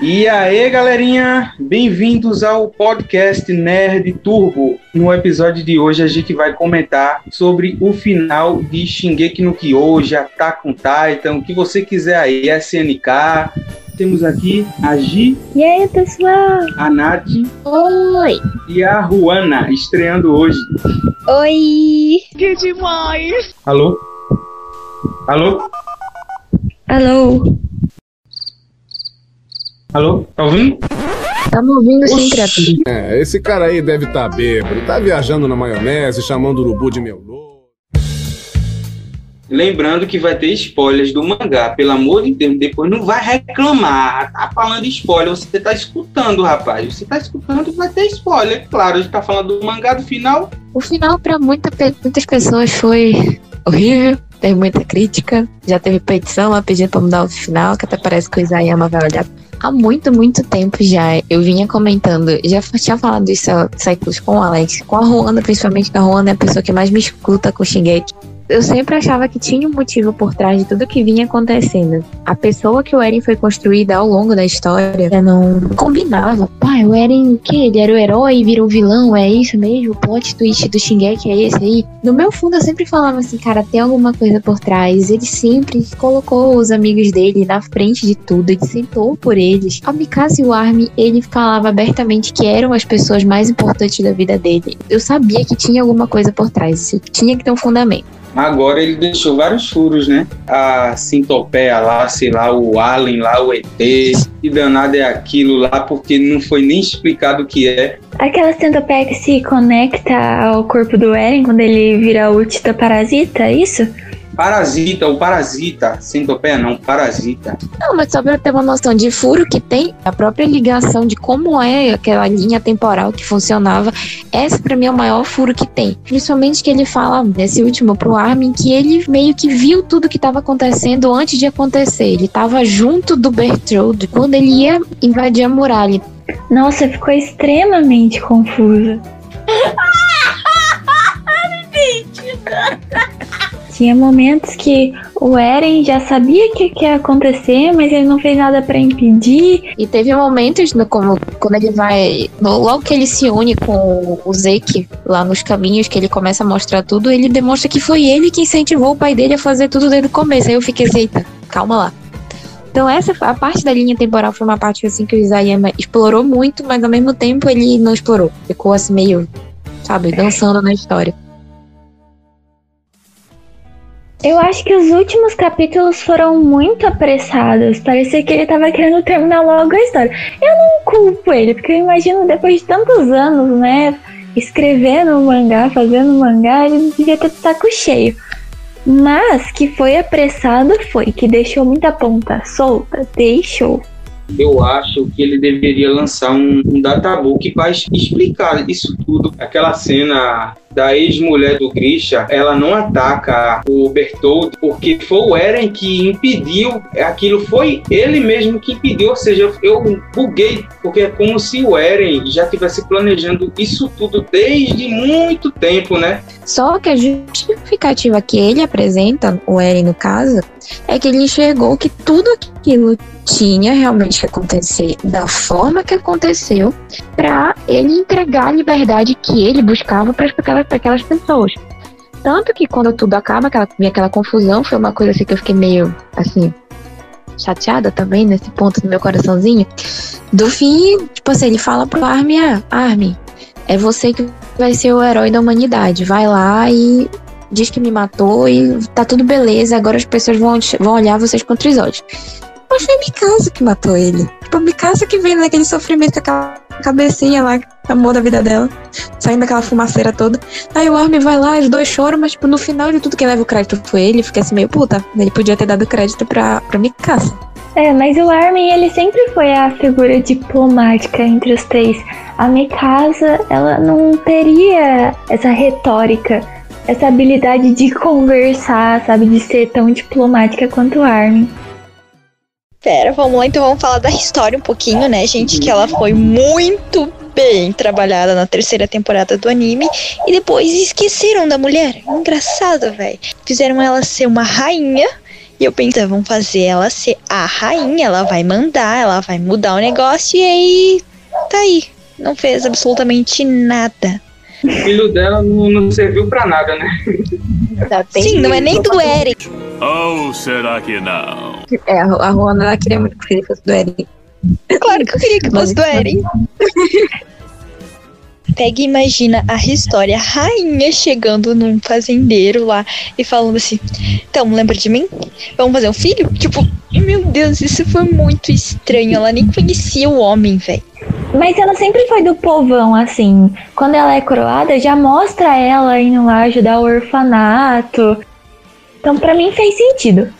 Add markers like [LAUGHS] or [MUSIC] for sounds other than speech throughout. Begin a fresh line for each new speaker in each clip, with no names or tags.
E aí, galerinha, bem-vindos ao podcast Nerd Turbo. No episódio de hoje a gente vai comentar sobre o final de Shingeki no Kyojin, Attack on Titan, o que você quiser aí, SNK. Temos aqui a Gi.
E aí, pessoal?
A Nath.
Oi.
E a Ruana, estreando hoje.
Oi.
Que demais.
Alô? Alô?
Alô?
Alô? Tá ouvindo?
Estamos ouvindo sim, criatura.
É, esse cara aí deve estar tá bêbado, tá viajando na maionese, chamando o urubu de meu louco.
Lembrando que vai ter spoilers do mangá, pelo amor de Deus, depois não vai reclamar, tá falando spoiler, você tá escutando, rapaz, você tá escutando, vai ter spoiler, claro, a gente tá falando do mangá do final.
O final para muita, muitas pessoas foi horrível, teve muita crítica, já teve petição lá pedindo pra mudar o final, que até parece que o Isayama vai olhar há muito, muito tempo já eu vinha comentando, já tinha falado isso, Cycles com o Alex, com a Ruanda, principalmente, que a Ruanda é a pessoa que mais me escuta com Shingeki eu sempre achava que tinha um motivo por trás de tudo que vinha acontecendo. A pessoa que o Eren foi construída ao longo da história não combinava. Pai, o Eren, o que? Ele era o herói e virou vilão, é isso mesmo? O plot twist do Shingeki é esse aí? No meu fundo, eu sempre falava assim, cara, tem alguma coisa por trás. Ele sempre colocou os amigos dele na frente de tudo, ele sentou por eles. A Mikasa e o Armin, ele falava abertamente que eram as pessoas mais importantes da vida dele. Eu sabia que tinha alguma coisa por trás, tinha que ter um fundamento.
Agora ele deixou vários furos, né? A Sintopeia lá, sei lá, o Alien lá, o ET, que danado é aquilo lá, porque não foi nem explicado o que é.
Aquela centopeia que se conecta ao corpo do Eren quando ele vira o Tita Parasita, é isso?
Parasita, o parasita, centopeia não, parasita.
Não, mas só pra ter uma noção de furo que tem, a própria ligação de como é aquela linha temporal que funcionava, essa pra mim é o maior furo que tem. Principalmente que ele fala nesse último pro Armin que ele meio que viu tudo que tava acontecendo antes de acontecer. Ele tava junto do Bertrand quando ele ia invadir a muralha. Nossa, ficou extremamente confusa. [LAUGHS] [LAUGHS] Tinha momentos que o Eren já sabia que, que ia acontecer, mas ele não fez nada para impedir. E teve momentos no, como, quando ele vai. No, logo que ele se une com o Zeke lá nos caminhos, que ele começa a mostrar tudo, ele demonstra que foi ele que incentivou o pai dele a fazer tudo desde o começo. Aí eu fiquei eita, calma lá. Então essa a parte da linha temporal foi uma parte assim que o Isayama explorou muito, mas ao mesmo tempo ele não explorou. Ficou assim meio, sabe, dançando na história. Eu acho que os últimos capítulos foram muito apressados. Parecia que ele estava querendo terminar logo a história. Eu não culpo ele, porque eu imagino depois de tantos anos, né? Escrevendo mangá, fazendo mangá, ele devia ter saco cheio. Mas que foi apressado foi, que deixou muita ponta solta, deixou
eu acho que ele deveria lançar um, um databook para explicar isso tudo. Aquela cena da ex-mulher do Grisha, ela não ataca o Bertold porque foi o Eren que impediu, aquilo foi ele mesmo que impediu, ou seja, eu buguei, porque é como se o Eren já tivesse planejando isso tudo desde muito tempo, né?
Só que a justificativa que ele apresenta, o Eren no caso, é que ele enxergou que tudo aquilo tinha realmente que acontecer da forma que aconteceu para ele entregar a liberdade que ele buscava para aquelas, aquelas pessoas. Tanto que quando tudo acaba, aquela, aquela confusão, foi uma coisa assim que eu fiquei meio assim, chateada também nesse ponto do meu coraçãozinho. Do fim, tipo assim, ele fala pro Armin, ah, Armin, é você que vai ser o herói da humanidade. Vai lá e diz que me matou e tá tudo beleza, agora as pessoas vão, vão olhar vocês com três olhos. Mas foi Mikasa que matou ele. Tipo, Mikasa que veio naquele sofrimento com aquela cabecinha lá, amor da vida dela, saindo daquela fumaceira toda. Aí o Armin vai lá, os dois choram, mas tipo, no final de tudo quem leva o crédito foi ele, fica assim meio puta. Ele podia ter dado crédito pra, pra Mikasa. É, mas o Armin, ele sempre foi a figura diplomática entre os três. A Mikasa, ela não teria essa retórica, essa habilidade de conversar, sabe, de ser tão diplomática quanto o Armin.
Pera, vamos lá, então vamos falar da história um pouquinho, né, gente? Que ela foi muito bem trabalhada na terceira temporada do anime e depois esqueceram da mulher. Engraçado, velho. Fizeram ela ser uma rainha E eu pensei, vamos fazer ela ser a rainha, ela vai mandar, ela vai mudar o negócio e aí tá aí. Não fez absolutamente nada.
O filho dela não, não serviu pra nada, né?
Sim, não é nem do Eric.
Ou será que não?
É, a a Ruana ela queria muito que o filho fosse do Eric.
Claro que eu queria que fosse do Eren. Pega e imagina a história, a rainha chegando num fazendeiro lá e falando assim: Então, lembra de mim? Vamos fazer um filho? Tipo, meu Deus, isso foi muito estranho. Ela nem conhecia o homem, velho.
Mas ela sempre foi do povão, assim. Quando ela é coroada, já mostra ela indo lá ajudar o orfanato. Então, pra mim, fez sentido.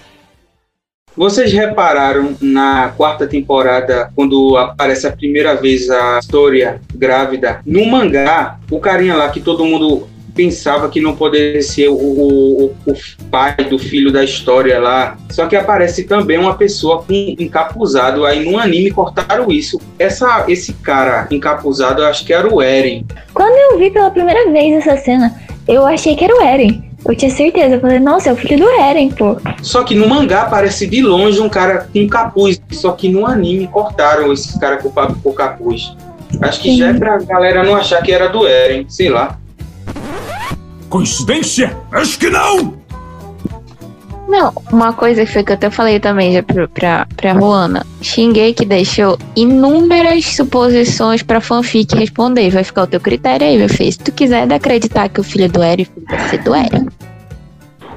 Vocês repararam na quarta temporada, quando aparece a primeira vez a história grávida? No mangá, o carinha lá que todo mundo pensava que não poderia ser o, o, o pai do filho da história lá. Só que aparece também uma pessoa com encapuzado. Aí no anime cortaram isso. Essa, esse cara encapuzado, eu acho que era o Eren.
Quando eu vi pela primeira vez essa cena, eu achei que era o Eren. Eu tinha certeza. Eu falei, nossa, é o filho do Eren, pô.
Só que no mangá aparece de longe um cara com capuz. Só que no anime cortaram esse cara com, com capuz. Acho que já é pra galera não achar que era do Eren, sei lá.
Coincidência? Acho que não!
Não, uma coisa que foi que eu até falei também já pra, pra, pra Ruana. Xinguei que deixou inúmeras suposições pra fanfic responder. Vai ficar o teu critério aí, meu filho. Se tu quiser acreditar que o filho é do Eren, filho vai ser do Eren.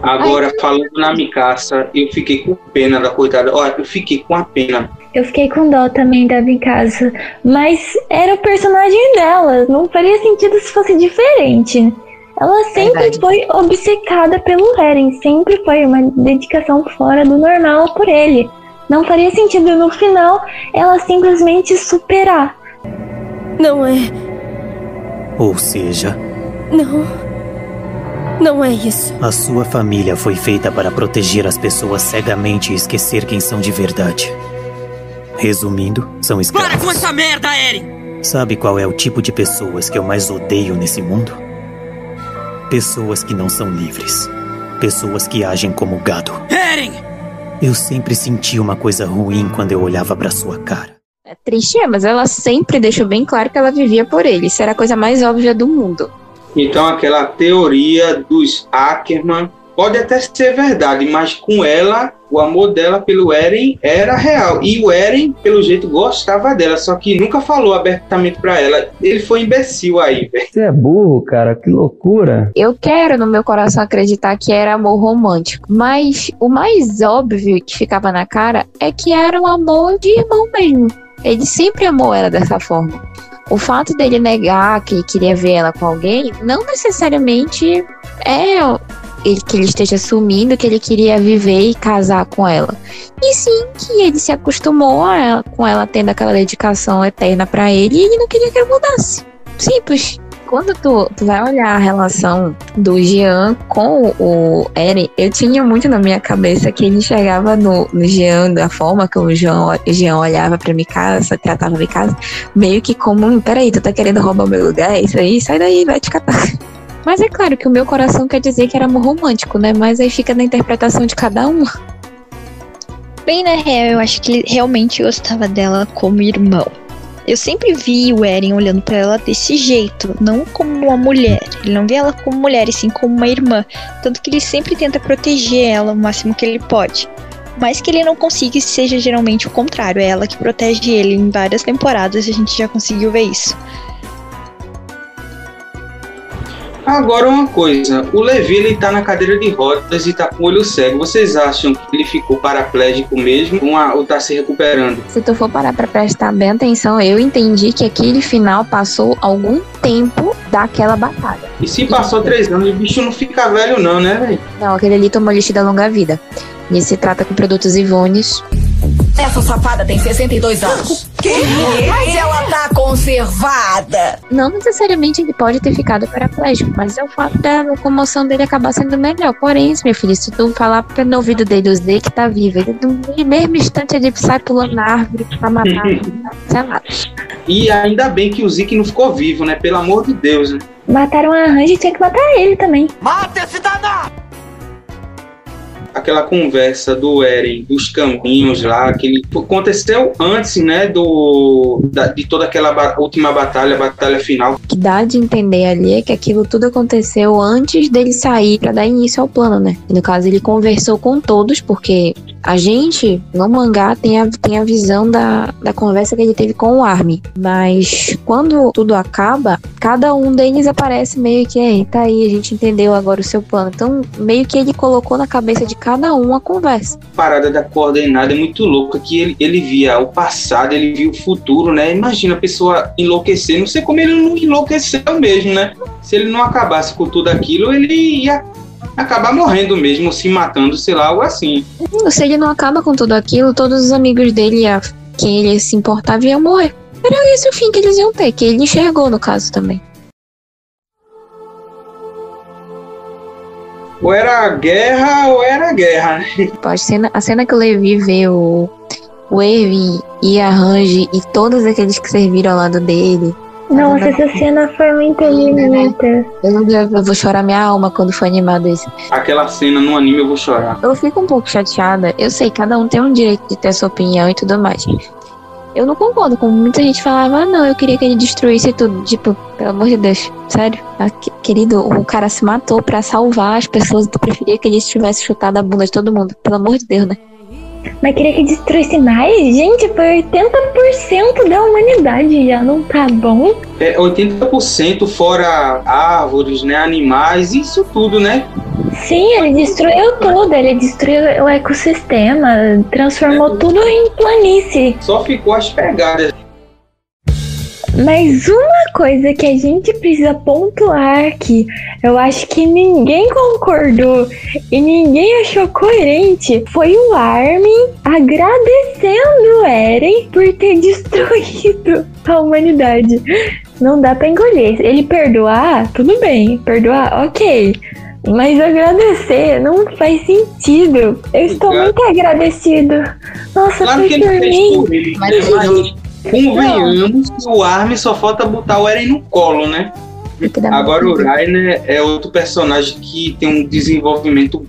Agora, falando na Mikasa, eu fiquei com pena da coitada. Olha, eu fiquei com a pena.
Eu fiquei com dó também da Mikasa. Mas era o personagem dela. Não faria sentido se fosse diferente. Ela sempre
Verdade.
foi obcecada pelo Eren. Sempre foi uma dedicação fora do normal por ele. Não faria sentido no final ela simplesmente superar.
Não é.
Ou seja,
Não. Não é isso.
a sua família foi feita para proteger as pessoas cegamente e esquecer quem são de verdade. Resumindo, são escravos.
merda, Eren!
Sabe qual é o tipo de pessoas que eu mais odeio nesse mundo? Pessoas que não são livres. Pessoas que agem como gado.
Eren!
Eu sempre senti uma coisa ruim quando eu olhava pra sua cara.
É triste, é, mas ela sempre deixou bem claro que ela vivia por ele. Isso era a coisa mais óbvia do mundo.
Então, aquela teoria dos Ackerman pode até ser verdade, mas com ela, o amor dela pelo Eren era real. E o Eren, pelo jeito, gostava dela, só que nunca falou abertamente pra ela. Ele foi imbecil aí, velho.
Você é burro, cara, que loucura.
Eu quero no meu coração acreditar que era amor romântico, mas o mais óbvio que ficava na cara é que era um amor de irmão mesmo. Ele sempre amou ela dessa forma. O fato dele negar que queria ver ela com alguém não necessariamente é ele, que ele esteja assumindo que ele queria viver e casar com ela. E sim que ele se acostumou ela- com ela tendo aquela dedicação eterna pra ele e ele não queria que ela mudasse. Simples. Quando tu, tu vai olhar a relação do Jean com o Eren, eu tinha muito na minha cabeça que ele enxergava no, no Jean, da forma que o Jean, Jean olhava pra Mikasa, tratava Mikasa, meio que como, "Hum, peraí, tu tá querendo roubar meu lugar? É isso aí? Sai daí, vai te catar. Mas é claro que o meu coração quer dizer que era amor romântico, né? Mas aí fica na interpretação de cada um.
Bem na real, eu acho que ele realmente gostava dela como irmão. Eu sempre vi o Eren olhando pra ela desse jeito, não como uma mulher. Ele não vê ela como mulher, e sim como uma irmã. Tanto que ele sempre tenta proteger ela o máximo que ele pode. Mas que ele não consiga seja geralmente o contrário. É ela que protege ele em várias temporadas a gente já conseguiu ver isso.
Agora uma coisa, o Levi ele tá na cadeira de rodas e tá com o olho cego. Vocês acham que ele ficou paraplégico mesmo ou tá se recuperando?
Se tu for parar pra prestar bem atenção, eu entendi que aquele final passou algum tempo daquela batalha.
E se passou três anos, o bicho não fica velho não, né, velho?
Não, aquele ali tomou lixo da longa vida. E se trata com produtos Ivones.
Essa safada tem 62 anos. Que? Mas ela tá conservada.
Não necessariamente ele pode ter ficado paraplégico, mas é o fato da locomoção dele acabar sendo melhor. Porém, meu filho, se tu falar no ouvido dele o Z que tá vivo, ele no mesmo instante ele sai pulando na árvore pra matar. [LAUGHS] sei lá.
E ainda bem que o Zeke não ficou vivo, né? Pelo amor de Deus, né?
Mataram a Range e tinha que matar ele também.
Mata esse danado!
Aquela conversa do Eren, dos caminhos lá, que ele aconteceu antes, né, do da- de toda aquela ba- última batalha, batalha final.
Que dá de entender ali é que aquilo tudo aconteceu antes dele sair pra dar início ao plano, né? No caso, ele conversou com todos, porque a gente, no mangá, tem a, tem a visão da, da conversa que ele teve com o Armin. Mas quando tudo acaba, cada um deles aparece meio que, "Ei, tá aí, a gente entendeu agora o seu plano. Então, meio que ele colocou na cabeça de cada um a conversa.
A parada da coordenada é muito louca, que ele, ele via o passado, ele via o futuro, né? Imagina a pessoa enlouquecer, não sei como ele não enlouqueceu mesmo, né? Se ele não acabasse com tudo aquilo, ele ia acabar morrendo mesmo, se matando, sei lá, algo assim.
Se ele não acaba com tudo aquilo, todos os amigos dele, a quem ele se importava, iam morrer. Era esse o fim que eles iam ter, que ele enxergou no caso também.
Ou era guerra ou era guerra, né? [LAUGHS]
A cena, a cena que o Levi vê o, o Erwin e a Range e todos aqueles que serviram ao lado dele.
Nossa, essa cena foi muito bonita.
Eu, eu- eu vou chorar minha alma quando for animado isso.
Aquela cena no anime eu vou chorar.
Eu fico um pouco chateada. Eu sei, cada um tem um direito de ter sua opinião e tudo mais. Eu não concordo com muita gente falava, ah, não, eu queria que ele destruísse tudo. Tipo, pelo amor de Deus, sério. Ah, que- querido, o cara se matou pra salvar as pessoas. Tu preferia que ele tivesse chutado a bunda de todo mundo. Pelo amor de Deus, né?
Mas queria que destruísse mais? Gente, foi 80% da humanidade já, não tá bom?
É 80% fora árvores, né? Animais, isso tudo, né?
Sim, ele destruiu tudo, ele destruiu o ecossistema, transformou tudo em planície.
Só ficou as pegadas.
Mas uma coisa que a gente precisa pontuar que eu acho que ninguém concordou e ninguém achou coerente foi o Armin agradecendo o Eren por ter [LAUGHS] destruído a humanidade. Não dá pra engolir. Ele perdoar, tudo bem. Perdoar, ok. Mas agradecer não faz sentido. Eu estou
Claro.
muito agradecido. Nossa,
Claro
foi
que ele
por
fez
mim.
por ele,
Mas
né? Mas convenhamos que o Armin só falta botar o Eren no colo, né? Agora o Rainer é outro personagem que tem um desenvolvimento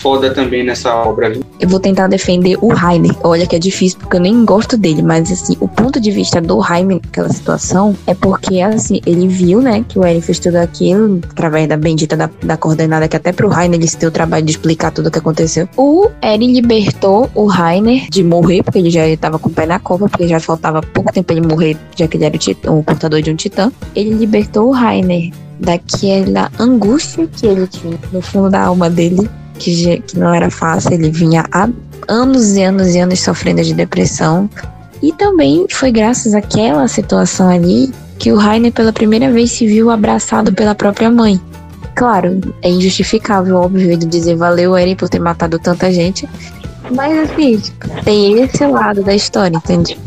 foda também nessa obra, viu?
Eu vou tentar defender o Rainer. Olha que é difícil porque eu nem gosto dele, mas assim, o ponto de vista do Rainer naquela situação é porque assim, ele viu, né, que o Eren fez tudo aquilo através da bendita da, da coordenada que até pro Rainer ele se deu o trabalho de explicar tudo o que aconteceu. O Eren libertou o Rainer de morrer, porque ele já estava com o pé na cova, porque já faltava pouco tempo ele morrer, já que ele era o, titã, o portador de um titã. Ele libertou o Rainer daquela angústia que ele tinha no fundo da alma dele que, que não era fácil, ele vinha há anos e anos e anos sofrendo de depressão. E também foi graças àquela situação ali que o Rainer pela primeira vez se viu abraçado pela própria mãe. Claro, é injustificável, óbvio, ele dizer valeu Eren por ter matado tanta gente. Mas assim, tem esse lado da história, entende?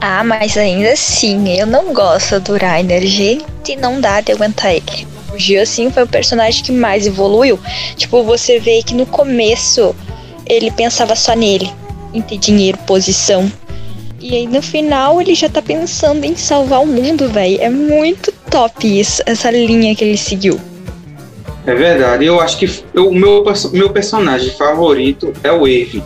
Ah, mas ainda assim, eu não gosto do Rainer. Gente, não dá de aguentar ele. O Gil, assim, foi o personagem que mais evoluiu. Tipo, você vê que no começo ele pensava só nele, em ter dinheiro, posição. E aí no final ele já tá pensando em salvar o mundo, velho. É muito top isso, essa linha que ele seguiu.
É verdade. Eu acho que o meu, meu personagem favorito é o Eve.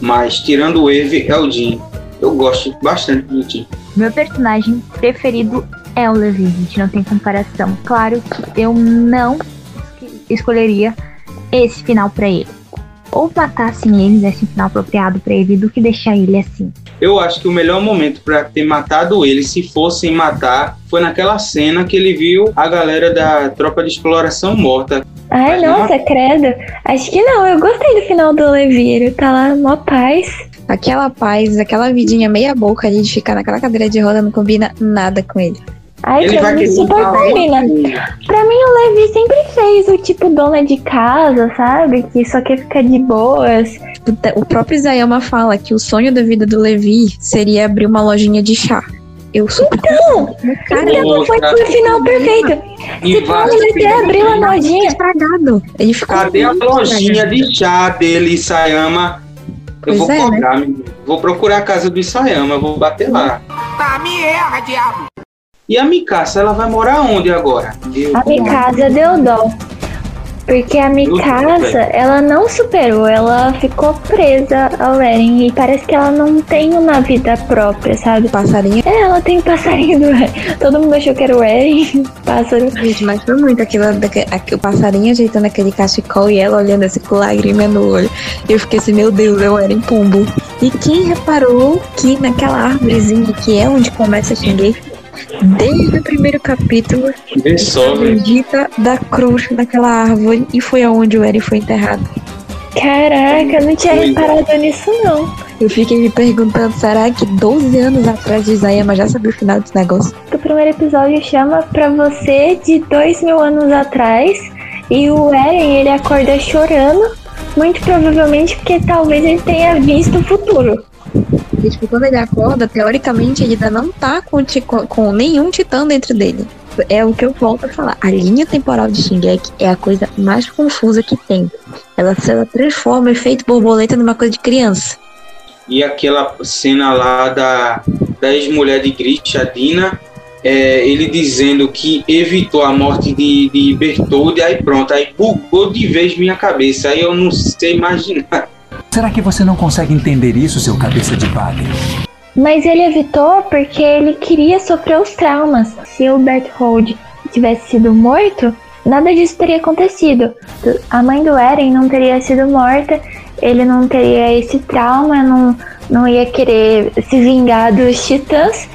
Mas tirando o Eve é o Jim. Eu gosto bastante do Jim.
Meu personagem preferido é o Levi, gente, não tem comparação. Claro que eu não escolheria esse final pra ele. Ou matassem ele, desse um final apropriado pra ele, do que deixar ele assim.
Eu acho que o melhor momento pra ter matado ele, se fossem matar, foi naquela cena que ele viu a galera da tropa de exploração morta.
Ai,
Mas não-
nossa, credo. Acho que não, eu gostei do final do Levi, ele tá lá, mó paz.
Aquela paz, aquela vidinha meia boca ali de ficar naquela cadeira de roda não combina nada com ele.
Ai,
ele
pra
vai
mim
querer
super combina.
uma.
Pra mim, o Levi sempre fez o tipo dona de casa, sabe? Que só quer ficar de boas.
O próprio Isayama fala que o sonho da vida do Levi seria abrir uma lojinha de chá. Eu super
Então,
cara,
então foi
Nossa.
o final perfeito. Se
vai-
pode até abrir a
fica
lojinha.
estragado. Ele ficou
Cadê a lojinha de chá dele, Isayama? Eu
Pois
vou
é, né?
cobrar, menino. Vou procurar a casa do Isayama, eu vou bater lá.
Tá, me erra, diabo.
E a Mikasa, ela vai morar onde agora? Eu-
A minha casa deu dó. Porque a Mikasa, ela não superou, ela ficou presa ao Eren e parece que ela não tem uma vida própria, sabe?
Passarinho.
É, ela tem passarinho do Eren. [LAUGHS] Todo mundo achou que era o Eren, [LAUGHS] pássaro.
Gente, mas foi muito aquilo, daque- aque- o passarinho ajeitando aquele cachecol e ela olhando assim com lágrima no olho. Eu fiquei assim, meu Deus, eu era em pombo. E quem reparou que naquela árvorezinha que é onde começa a Shingeki, desde o primeiro capítulo,
só,
bendita da cruz daquela árvore e foi aonde o Eren foi enterrado.
Caraca, eu não tinha reparado nisso não.
Eu fiquei me perguntando, será que 12 anos atrás de Isayama já sabia o final desse negócio?
O primeiro episódio chama Pra Você de dois mil anos atrás e o Eren ele acorda chorando, muito provavelmente porque talvez ele tenha visto o futuro.
E, tipo, quando ele acorda, teoricamente ele ainda não tá com, com- nenhum titã dentro dele. É o que eu volto a falar. A linha temporal de Shingeki é a coisa mais confusa que tem. Ela, ela transforma efeito borboleta numa coisa de criança.
E aquela cena lá da, da ex-mulher de Grisha, a Dina, é, ele dizendo que evitou a morte de, de Bertoldi, aí pronto, aí bugou de vez minha cabeça, aí eu não sei imaginar.
Será que você não consegue entender isso, seu cabeça de bagre?
Mas ele evitou porque ele queria sofrer os traumas. Se o Berthold tivesse sido morto, nada disso teria acontecido. A mãe do Eren não teria sido morta, ele não teria esse trauma, não, não ia querer se vingar dos titãs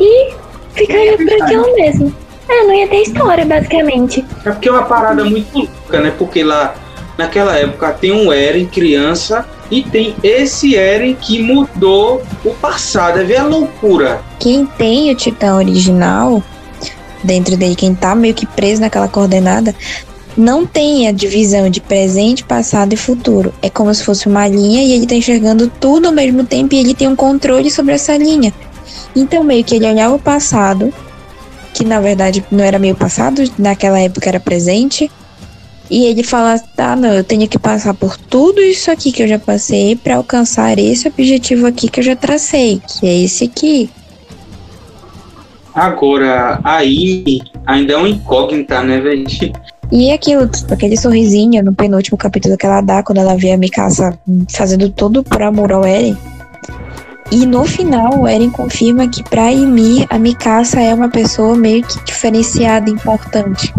e ficaria por aquilo mesmo. É, não ia ter história, basicamente.
É porque é uma parada muito louca, né? Porque lá naquela época tem um Eren criança e tem esse Eren que mudou o passado. É a loucura.
Quem tem o titã original dentro dele, quem tá meio que preso naquela coordenada, não tem a divisão de presente, passado e futuro. É como se fosse uma linha e ele tá enxergando tudo ao mesmo tempo e ele tem um controle sobre essa linha. Então, meio que ele olhava o passado, que na verdade não era meio passado, naquela época era presente, e ele fala: tá, não, eu tenho que passar por tudo isso aqui que eu já passei para alcançar esse objetivo aqui que eu já tracei, que é esse aqui.
Agora, a Amy ainda é uma incógnita, né, velho?
E aquilo, tipo, aquele sorrisinho no penúltimo capítulo que ela dá quando ela vê a Mikasa fazendo tudo por amor ao Eren. E no final, o Eren confirma que pra Ymir, a Mikasa é uma pessoa meio que diferenciada, importante.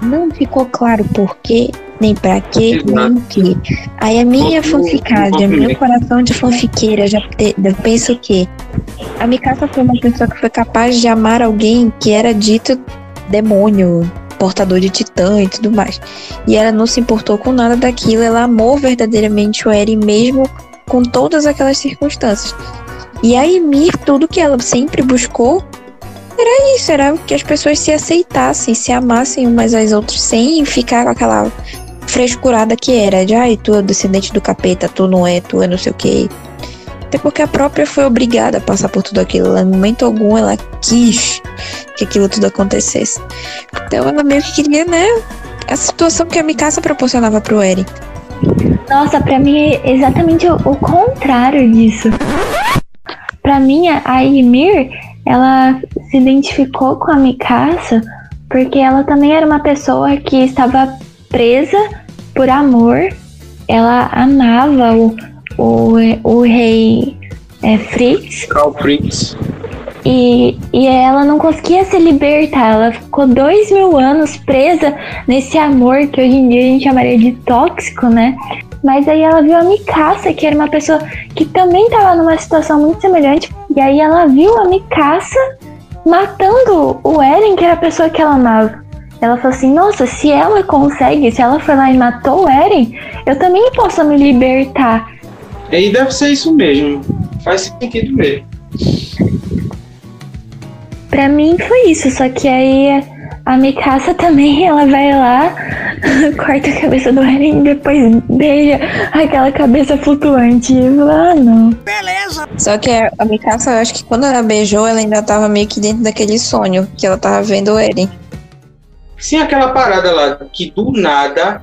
Não ficou claro por quê, nem pra quê, nem o quê. Aí a minha fanficagem, o meu coração de fanfiqueira já te- eu penso que a Mikasa foi uma pessoa que foi capaz de amar alguém que era dito demônio, portador de titã e tudo mais. E ela não se importou com nada daquilo, ela amou verdadeiramente o Eren mesmo com todas aquelas circunstâncias. E a Ymir, tudo que ela sempre buscou era isso, era que as pessoas se aceitassem, se amassem umas às outras, sem ficar com aquela frescurada que era de ai, tu é descendente do capeta, tu não é, tu é não sei o que. Até porque a própria foi obrigada a passar por tudo aquilo. Em momento algum ela quis que aquilo tudo acontecesse. Então ela meio que queria, né? A situação que a Mikasa proporcionava pro Eren.
Nossa, pra mim é exatamente o, o contrário disso. Pra mim, a a Ymir, ela se identificou com a Mikasa porque ela também era uma pessoa que estava presa por amor. Ela amava o, o, o rei é, Fritz
Carl Fritz.
e, e ela não conseguia se libertar. Ela ficou dois mil anos presa nesse amor que hoje em dia a gente chamaria de tóxico, né? Mas aí ela viu a Mikasa, que era uma pessoa que também estava numa situação muito semelhante. E aí ela viu a Mikasa matando o Eren, que era a pessoa que ela amava. Ela falou assim: Nossa, se ela consegue, se ela foi lá e matou o Eren, eu também posso me libertar.
E deve ser isso mesmo. Faz sentido mesmo.
Pra mim foi isso, só que aí a Mikasa também, ela vai lá, [LAUGHS] corta a cabeça do Eren e depois beija aquela cabeça flutuante. E falo, ah, não.
Só que a Mikasa, eu acho que quando ela beijou, ela ainda tava meio que dentro daquele sonho que ela tava vendo o Eren.
Sim, aquela parada lá que do nada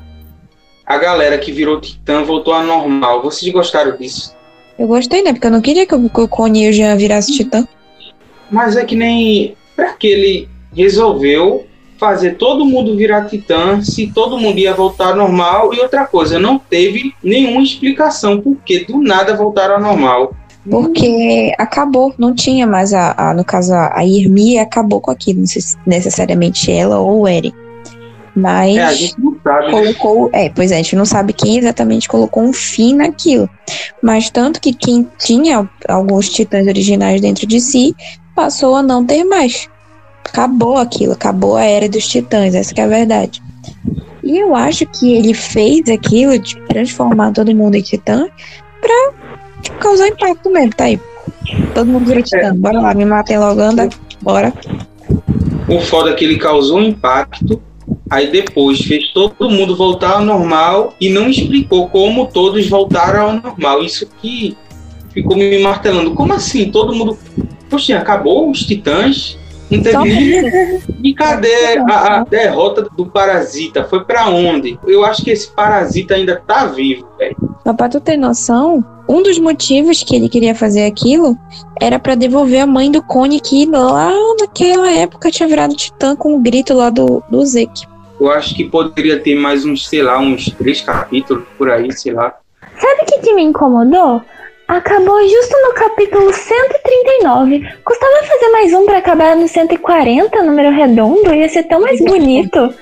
a galera que virou titã voltou a normal. Vocês gostaram disso?
Eu gostei, né? Porque eu não queria que o, Connie e o Jean virassem titã.
Mas é que nem. Pra que ele resolveu fazer todo mundo virar titã, se todo mundo ia voltar ao normal. E outra coisa, não teve nenhuma explicação por que do nada voltaram ao normal.
Porque acabou, não tinha mais a, a no caso, a a Irmi acabou com aquilo, não sei se necessariamente ela ou o Eren. Mas
É, a gente não sabe. né?
colocou, é, pois é, a gente não sabe quem exatamente colocou um fim naquilo. Mas tanto que quem tinha alguns titãs originais dentro de si passou a não ter mais. Acabou aquilo, acabou a era dos titãs, essa que é a verdade. E eu acho que ele fez aquilo de transformar todo mundo em titã pra causar impacto mesmo, tá aí. Todo mundo vira titã, bora lá, me matem logo, anda, bora.
O foda é que ele causou impacto, aí depois fez todo mundo voltar ao normal e não explicou como todos voltaram ao normal. Isso que ficou me martelando. Como assim? Todo mundo. Poxa, acabou os titãs? Nem. E cadê a, a derrota do parasita? Foi pra onde? Eu acho que esse parasita ainda tá vivo, velho.
Mas pra tu ter noção, um dos motivos que ele queria fazer aquilo era pra devolver a mãe do Cone que lá naquela época tinha virado titã com o grito lá do, do Zeke.
Eu acho que poderia ter mais uns, sei lá, uns três capítulos por aí, sei lá.
Sabe o que, que me incomodou? Acabou justo no capítulo 139. Custava fazer mais um pra acabar no 140, número redondo? Ia ser tão mais bonito.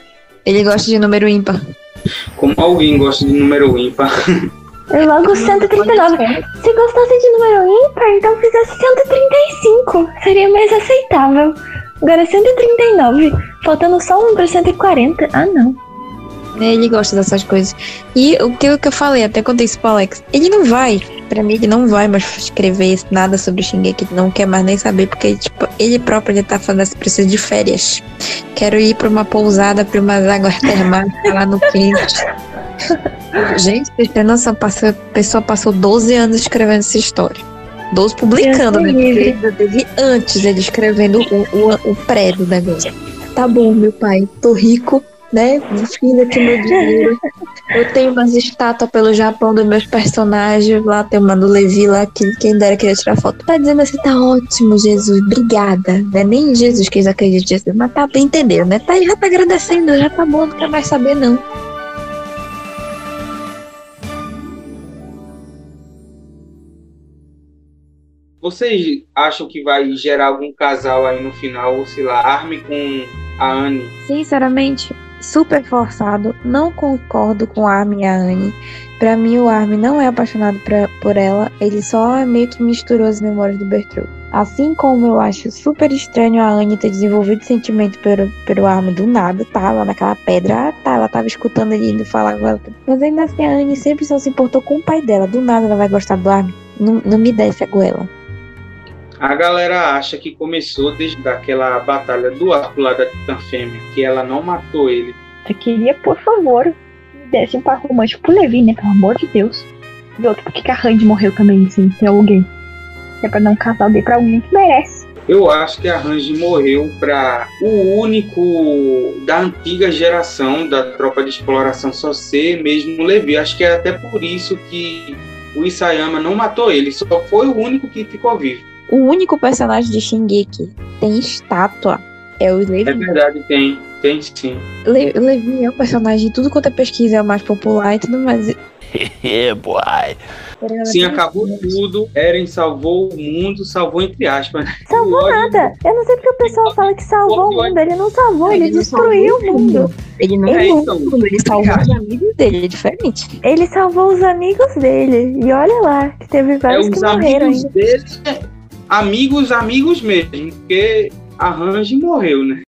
Ele gosta de número ímpar.
Como alguém gosta de número ímpar.
E logo 139. Se gostasse de número ímpar, então fizesse 135. Seria mais aceitável. Agora 139. Faltando só um pra 140. Ah, não.
Ele gosta dessas coisas. E o que, eu falei, até contei isso pro Alex. Ele não vai, pra mim, ele não vai mais escrever nada sobre o Shingeki. Ele não quer mais nem saber, porque tipo, ele próprio ele tá falando assim, precisa de férias. Quero ir pra uma pousada, pra umas águas termais, [LAUGHS] lá no quente. Gente, vocês têm noção, a pessoa passou 12 anos escrevendo essa história. 12 publicando, né? Porque teve antes ele escrevendo o, o, o pré do negócio. Tá bom, meu pai, tô rico, né? Fiz aqui meu dinheiro. Eu tenho umas estátuas pelo Japão dos meus personagens. Lá tem uma do Levi lá, que quem dera queria tirar foto. Tá dizendo assim, tá ótimo, Jesus, obrigada. Não é nem Jesus que eles acreditam Jesus, mas tá bem entendeu, né? Tá, já tá agradecendo, já tá bom, não quer mais saber, não.
Vocês acham que vai gerar algum casal aí no final, ou sei lá, Armin com a Anne?
Sinceramente, super forçado. Não concordo com a Armin e a Anne. Pra mim, o Armin não é apaixonado pra- por ela. Ele só meio que misturou as memórias do Bertrude. Assim como eu acho super estranho a Anne ter desenvolvido sentimento pelo, pelo Armin do nada, tá lá naquela pedra, ah, tá, ela tava escutando ele indo falar com ela. Mas ainda assim, a Anne sempre só se importou com o pai dela. Do nada ela vai gostar do Armin. Não, não me desce a goela.
A galera acha que começou desde aquela batalha do arco lá da Titã Fêmea, que ela não matou ele.
Eu queria, por favor, que me desse um par romântico pro Levi, né? Pelo amor de Deus. E outro, por que a Randy morreu também, sem ter alguém? Que é pra dar um casal dele pra alguém que merece.
Eu acho que a Range morreu para o único da antiga geração da tropa de exploração só ser mesmo Levi. Acho que é até por isso que o Isayama não matou ele, só foi o único que ficou vivo.
O único personagem de Shingeki tem estátua é o Levi.
É verdade, tem, tem sim.
Le Levi é um personagem, tudo quanto é pesquisa é o mais popular e tudo mais. [LAUGHS]
boy.
Sim, acabou tudo. Eren salvou o mundo, salvou entre aspas. né?
Salvou
O ódio-
nada. Eu não sei porque o pessoal fala que salvou o mundo. Ele não salvou, ele
Ele não
destruiu o
salvou o
mundo.
Ele não
É,
salvou
então.
o mundo, ele salvou os amigos dele, é diferente.
Ele salvou os amigos dele. E olha lá, que teve
É
vários que
os
morreram
amigos
ainda.
dele, é, amigos, amigos mesmo, porque a Range morreu, né?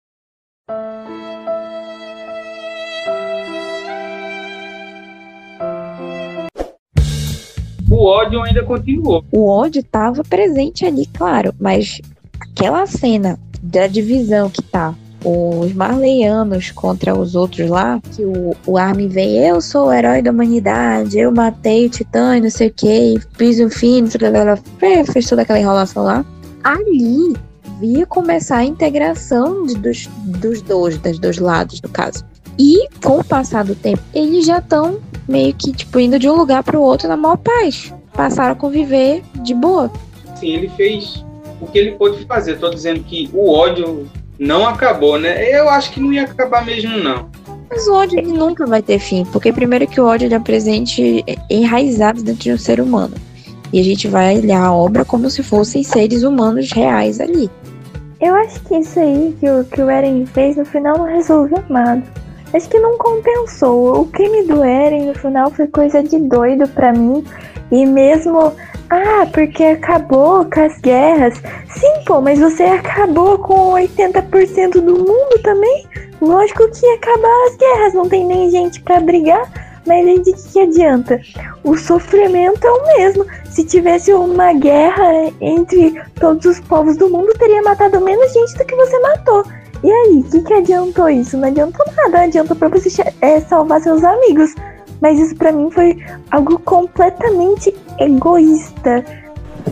O ódio ainda continuou.
O ódio estava presente ali, claro, mas aquela cena da divisão que tá os marleianos contra os outros lá, que o, o Armin vem, eu sou o herói da humanidade, eu matei o Titã e não sei o que, fiz o fim, fez, toda aquela enrolação lá. Ali via começar a integração de- dos, dos dois, dos dois lados, no caso. E com o passar do tempo, eles já estão meio que tipo indo de um lugar para o outro na maior paz. Passaram a conviver de boa.
Assim, ele fez o que ele pôde fazer. Tô dizendo que o ódio não acabou, né? Eu acho que não ia acabar mesmo, não.
Mas o ódio ele nunca vai ter fim, porque primeiro que o ódio ele é presente enraizado dentro de um ser humano. E a gente vai olhar a obra como se fossem seres humanos reais ali.
Eu acho que isso aí que o, que o Eren fez no final não resolveu nada. Acho que não compensou. O crime do Eren no final foi coisa de doido pra mim. E mesmo. Ah, porque acabou com as guerras. Sim, pô, mas você acabou com 80% do mundo também. Lógico que ia acabar as guerras, não tem nem gente pra brigar. Mas aí de que, adianta? O sofrimento é o mesmo. Se tivesse uma guerra entre todos os povos do mundo, teria matado menos gente do que você matou. E aí, o que, que adiantou isso? Não adiantou nada, adiantou pra você é, salvar seus amigos. Mas isso para mim foi algo completamente egoísta.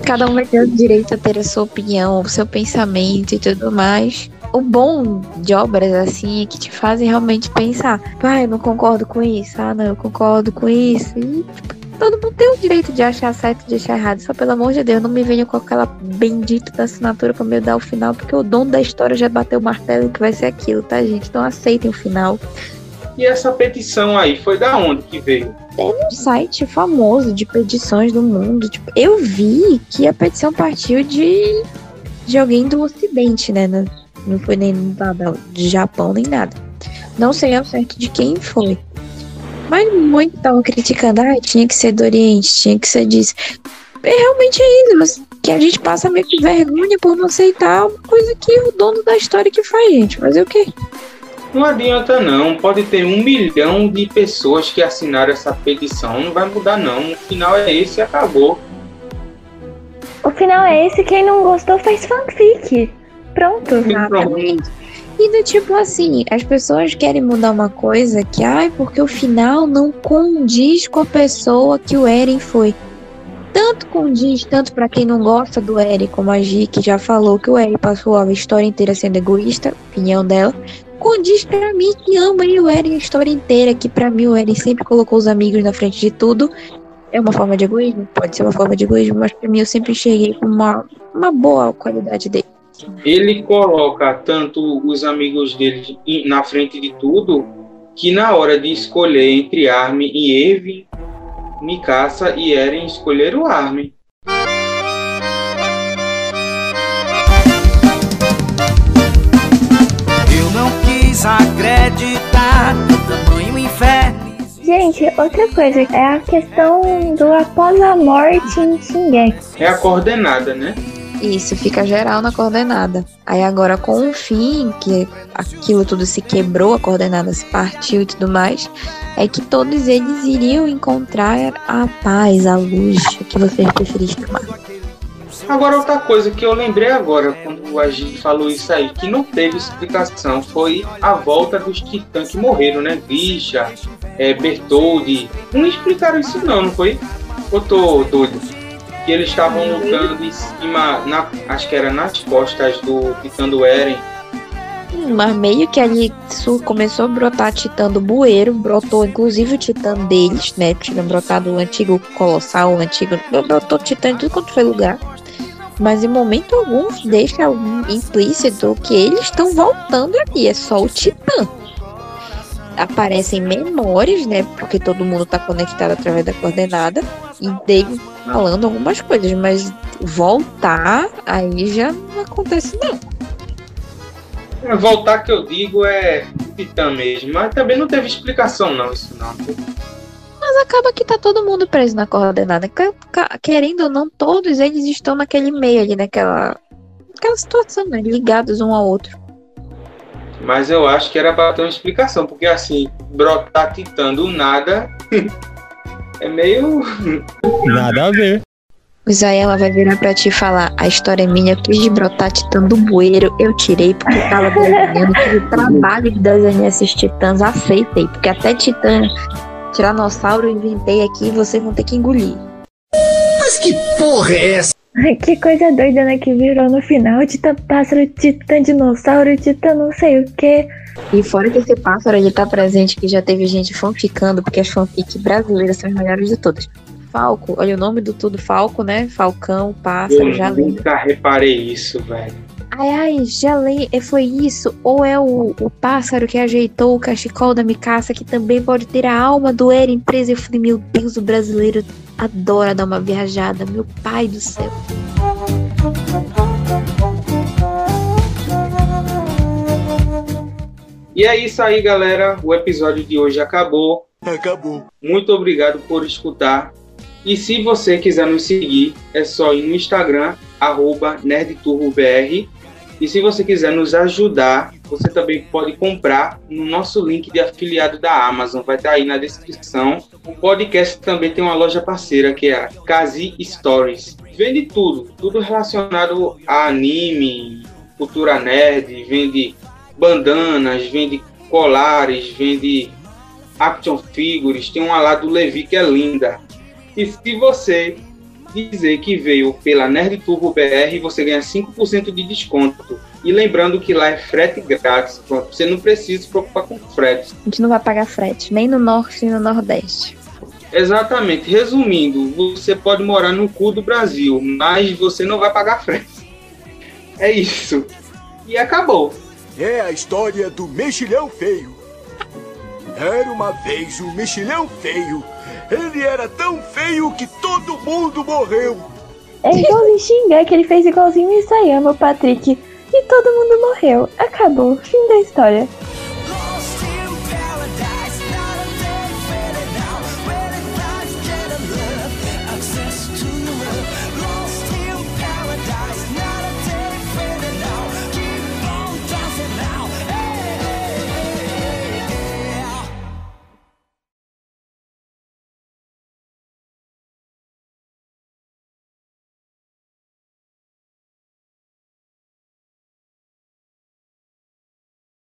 Cada um vai ter o direito a ter a sua opinião, o seu pensamento e tudo mais. O bom de obras assim é que te fazem realmente pensar. Ah, eu não concordo com isso. Ah, não, eu concordo com isso. E tipo, todo mundo tem o direito de achar certo e de achar errado. Só pelo amor de Deus, não me venha com aquela bendita da assinatura pra me dar o final, porque o dono da história já bateu o martelo que vai ser aquilo, tá, gente? Então aceitem o final.
E essa petição aí, foi da onde que veio?
Tem um site famoso de petições do mundo. Tipo, eu vi que a petição partiu de, de alguém do Ocidente, né? Não foi nem de Japão nem nada. Não sei ao certo de quem foi. Mas muito estavam criticando, ah, tinha que ser do Oriente, tinha que ser disso. É realmente é isso, mas que a gente passa meio que vergonha por não aceitar uma coisa que o dono da história que faz, gente. Fazer o quê?
Não adianta não, pode ter um milhão de pessoas que assinaram essa petição, não vai mudar não. O final é esse e acabou.
O final é esse, quem não gostou faz fanfic. Pronto.
Exatamente. E do tipo assim, as pessoas querem mudar uma coisa que, ai, porque o final não condiz com a pessoa que o Eren foi. Tanto condiz, tanto para quem não gosta do Eren, como a Gi, que já falou que o Eren passou a história inteira sendo egoísta, opinião dela, condiz para mim que ama o Eren a história inteira, que para mim o Eren sempre colocou os amigos na frente de tudo. É uma forma de egoísmo? Pode ser uma forma de egoísmo, mas pra mim eu sempre enxerguei como uma, uma boa qualidade dele.
Ele coloca tanto os amigos dele na frente de tudo, que na hora de escolher entre Armin e Evin, Mikasa e Eren escolheram Armin.
Quis acreditar no tamanho inferno.
Gente, outra coisa é a questão do após a morte em Shingeki.
É a coordenada, né?
Isso, fica geral na coordenada. Aí agora com o fim, que aquilo tudo se quebrou, a coordenada se partiu e tudo mais, é que todos eles iriam encontrar a paz, a luz, o que você preferir chamar.
Agora outra coisa que eu lembrei agora, quando a gente falou isso aí, que não teve explicação, foi a volta dos titãs que morreram, né? Grisha, é, Bertoldi. Não explicaram isso não, não foi? Eu tô doido que eles estavam lutando em cima, na, acho que era nas costas do Titã do Eren.
Mas meio que ali começou a brotar Titã do Bueiro, brotou inclusive o Titã deles, né? Tinha brotado o antigo Colossal, o antigo. Brotou Titã de tudo quanto foi lugar. Mas em momento algum deixa implícito que eles estão voltando ali, é só o Titã aparecem memórias, né? Porque todo mundo tá conectado através da coordenada. E dele falando algumas coisas, mas voltar aí já não acontece não.
É, voltar que eu digo é Titã mesmo, mas também não teve explicação não, isso não.
Mas acaba que tá todo mundo preso na coordenada. Querendo ou não, todos eles estão naquele meio ali, naquela, naquela situação, né? Ligados um ao outro.
Mas eu acho que era para ter uma explicação, porque assim, brotar titã do nada [LAUGHS] é meio. [LAUGHS]
Nada a ver.
O Isaela vai virar pra ti e falar: a história é minha, eu quis de brotar titã do bueiro, eu tirei porque tava desenhando, tive trabalho de desenhar esses titãs, aceitei, porque até titã, tiranossauro, eu inventei aqui e vocês vão ter que engolir.
Mas que porra é essa?
Que coisa doida, né? Que virou no final Titã pássaro, Titã dinossauro, Titã não sei o que.
E fora que esse pássaro ele tá presente, que já teve gente fanficando, porque as fanfics brasileiras são as melhores de todas. Falco, olha o nome do tudo, Falco, né? Falcão, pássaro,
Eu
já
lembro. nunca reparei isso, velho.
Ai, ai, gelei, é, foi isso? Ou é o, o pássaro que ajeitou o cachecol da Mikasa, que também pode ter a alma do Eren presa? Eu falei, meu Deus, o brasileiro adora dar uma viajada, meu pai do céu.
E é isso aí, galera. O episódio de hoje acabou.
Acabou.
Muito obrigado por escutar. E se você quiser nos seguir, é só ir no Instagram, arroba NerdTurboBR. E se você quiser nos ajudar, você também pode comprar no nosso link de afiliado da Amazon. Vai estar aí na descrição. O podcast também tem uma loja parceira, que é a Kazi Stories. Vende tudo, tudo relacionado a anime, cultura nerd, vende bandanas, vende colares, vende action figures. Tem uma lá do Levi que é linda. E se você dizer que veio pela Nerd Turbo BR, você ganha 5% de desconto. E lembrando que lá é frete grátis, pronto. Você não precisa se preocupar com frete.
A gente não vai pagar frete, nem no norte, nem no nordeste.
Exatamente. Resumindo, você pode morar no cu do Brasil, mas você não vai pagar frete. É isso. E acabou.
É a história do mexilhão feio. Era uma vez um mexilhão feio. Ele era tão feio que todo mundo morreu.
É igualzinho xingar que ele fez igualzinho o Isayama, o Patrick. E todo mundo morreu. Acabou. Fim da história.